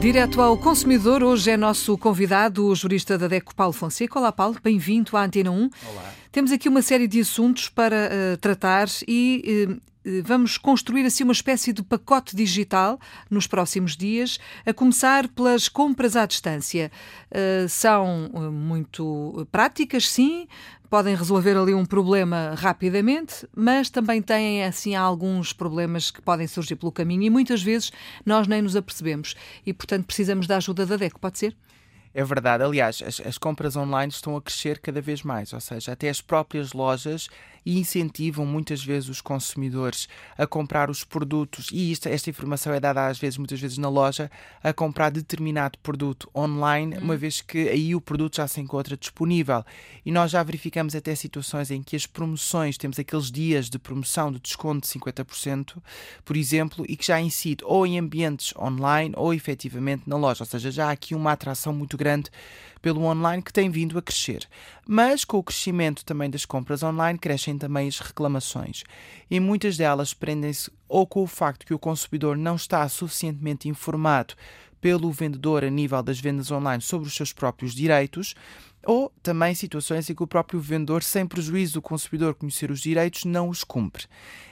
Direto ao consumidor, hoje é nosso convidado o jurista da DECO, Paulo Fonseca. Olá, Paulo, bem-vindo à Antena 1. Olá. Temos aqui uma série de assuntos para uh, tratar e uh, vamos construir assim uma espécie de pacote digital nos próximos dias, a começar pelas compras à distância. Uh, são muito práticas, sim, podem resolver ali um problema rapidamente, mas também têm assim alguns problemas que podem surgir pelo caminho e muitas vezes nós nem nos apercebemos e, portanto, precisamos da ajuda da DECO, pode ser? É verdade. Aliás, as, as, compras online estão a crescer cada vez mais, ou seja, até as próprias lojas incentivam muitas vezes os consumidores a comprar os produtos, e isto, esta informação é dada às vezes, muitas vezes na loja, a comprar determinado produto online, uma uhum. vez que aí o produto já se encontra disponível. E nós já verificamos até situações em que as promoções, temos aqueles dias de promoção de desconto de 50%, por exemplo, e que já incide ou em ambientes online ou efetivamente na loja, ou seja, já há aqui uma atração muito grande pelo online que tem vindo a crescer. Mas com o crescimento também das compras online, crescem também as reclamações. E muitas delas prendem-se ou com o facto que o consumidor não está suficientemente informado pelo vendedor a nível das vendas online sobre os seus próprios direitos, ou também situações em que o próprio vendedor, sem prejuízo do consumidor conhecer os direitos, não os cumpre.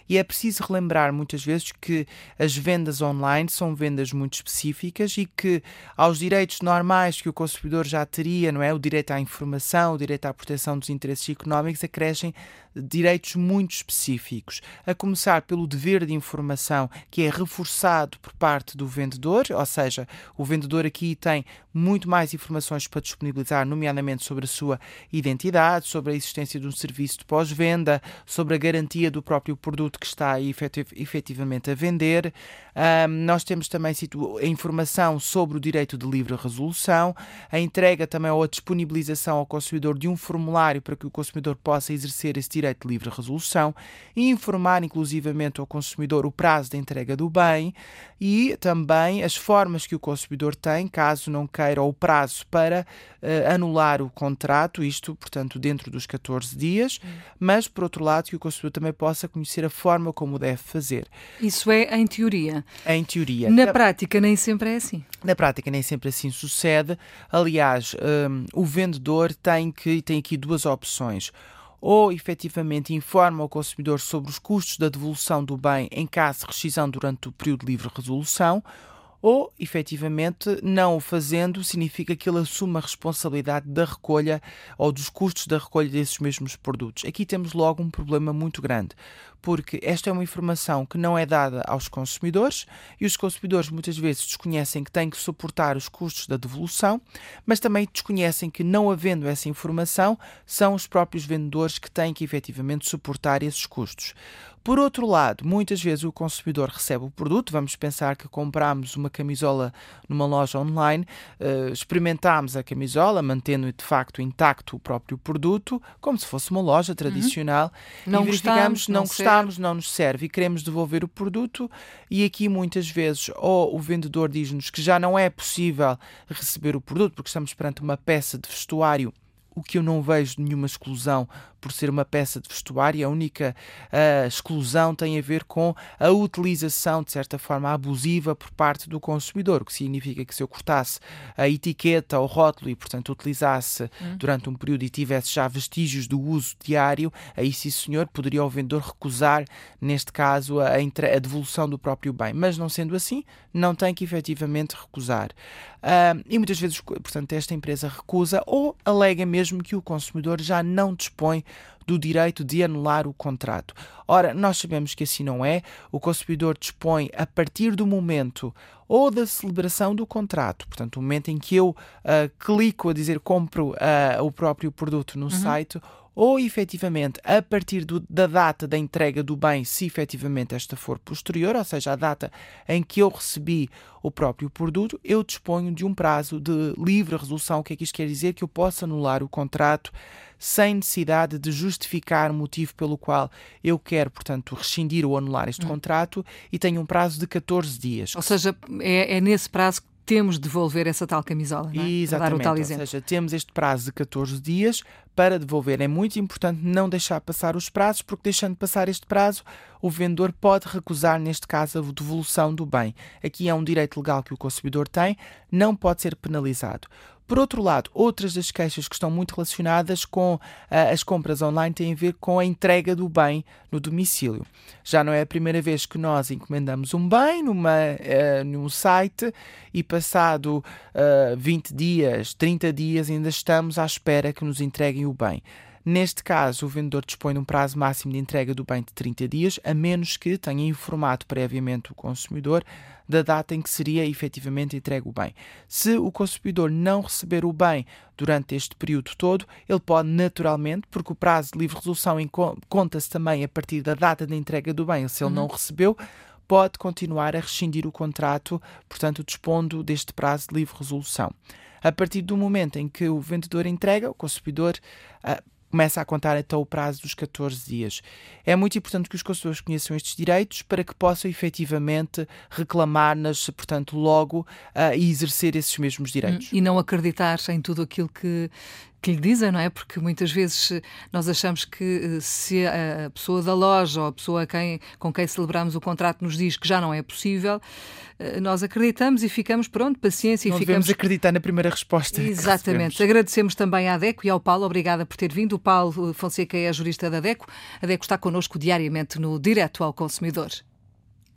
E é preciso relembrar muitas vezes que as vendas online são vendas muito específicas e que aos direitos normais que o consumidor já teria, não é? O direito à informação, o direito à proteção dos interesses económicos, acrescem direitos muito específicos, a começar pelo dever de informação que é reforçado por parte do vendedor, ou seja, o vendedor aqui tem muito mais informações para disponibilizar, nomeadamente sobre a sua identidade, sobre a existência de um serviço de pós-venda, sobre a garantia do próprio produto produto que está aí efetivamente a vender. Um, nós temos também a informação sobre o direito de livre resolução, a entrega também ou a disponibilização ao consumidor de um formulário para que o consumidor possa exercer esse direito de livre resolução, e informar inclusivamente ao consumidor o prazo de entrega do bem e também as formas que o consumidor tem, caso não queira, ou o prazo para uh, anular o contrato, isto, portanto, dentro dos 14 dias, hum. mas, por outro lado, que o consumidor também possa conhecer a forma como deve fazer. Isso é em teoria. Em teoria. Na prática, nem sempre é assim. Na prática, nem sempre assim sucede. Aliás, um, o vendedor tem, que, tem aqui duas opções ou efetivamente informa o consumidor sobre os custos da devolução do bem em caso de rescisão durante o período de livre resolução, ou, efetivamente, não o fazendo significa que ele assume a responsabilidade da recolha ou dos custos da recolha desses mesmos produtos. Aqui temos logo um problema muito grande, porque esta é uma informação que não é dada aos consumidores e os consumidores muitas vezes desconhecem que têm que suportar os custos da devolução, mas também desconhecem que, não havendo essa informação, são os próprios vendedores que têm que efetivamente suportar esses custos. Por outro lado, muitas vezes o consumidor recebe o produto, vamos pensar que compramos uma camisola numa loja online, uh, experimentámos a camisola, mantendo de facto intacto o próprio produto, como se fosse uma loja uhum. tradicional, uhum. não e verificamos, não, não gostamos, não nos serve e queremos devolver o produto, e aqui muitas vezes ou o vendedor diz-nos que já não é possível receber o produto, porque estamos perante uma peça de vestuário o que eu não vejo nenhuma exclusão por ser uma peça de vestuário, a única uh, exclusão tem a ver com a utilização, de certa forma, abusiva por parte do consumidor, o que significa que se eu cortasse a etiqueta ou rótulo e, portanto, utilizasse hum. durante um período e tivesse já vestígios do uso diário, aí sim, senhor, poderia o vendedor recusar, neste caso, a, a devolução do próprio bem. Mas não sendo assim, não tem que efetivamente recusar. Uh, e muitas vezes, portanto, esta empresa recusa ou alega mesmo que o consumidor já não dispõe do direito de anular o contrato. Ora, nós sabemos que assim não é. O consumidor dispõe a partir do momento ou da celebração do contrato, portanto, o momento em que eu uh, clico a dizer compro uh, o próprio produto no uhum. site, ou efetivamente a partir do, da data da entrega do bem, se efetivamente esta for posterior, ou seja, a data em que eu recebi o próprio produto, eu disponho de um prazo de livre resolução. O que é que isto quer dizer? Que eu posso anular o contrato sem necessidade de justificar o motivo pelo qual eu quero, portanto, rescindir ou anular este hum. contrato e tenho um prazo de 14 dias. Ou seja, é, é nesse prazo que temos de devolver essa tal camisola, não é? Exatamente, ou seja, temos este prazo de 14 dias para devolver. É muito importante não deixar passar os prazos, porque deixando passar este prazo, o vendedor pode recusar, neste caso, a devolução do bem. Aqui é um direito legal que o consumidor tem, não pode ser penalizado. Por outro lado, outras das queixas que estão muito relacionadas com uh, as compras online têm a ver com a entrega do bem no domicílio. Já não é a primeira vez que nós encomendamos um bem numa, uh, num site e passado uh, eh, 20 dias, 30 dias, ainda estamos à espera que nos entreguem o bem. Neste caso, o vendedor dispõe de um prazo máximo de entrega do bem de 30 dias, a menos que tenha informado previamente o consumidor da data em que seria efetivamente entregue o bem. Se o consumidor não receber o bem durante este período todo, ele pode naturalmente, porque o prazo de livre resolução conta-se também a partir da data da entrega do bem, se ele uhum. não recebeu, pode continuar a rescindir o contrato, portanto, dispondo deste prazo de livre resolução. A partir do momento em que o vendedor entrega, o consumidor uh, começa a contar então o prazo dos 14 dias. É muito importante que os consumidores conheçam estes direitos para que possam efetivamente reclamar-nas, portanto, logo uh, e exercer esses mesmos direitos. E não acreditar em tudo aquilo que, que lhe dizem, não é? Porque muitas vezes eh, nós achamos que eh, se a pessoa da loja ou a pessoa quem, com quem celebramos o contrato nos diz que já não é possível, eh, nós acreditamos e ficamos, pronto, paciência. Não e ficamos... acreditar na primeira resposta. Exatamente. Agradecemos também à DECO e ao Paulo, obrigada por ter vindo. O Paulo Fonseca é jurista da DECO. A DECO está connosco diariamente no Direto ao Consumidor.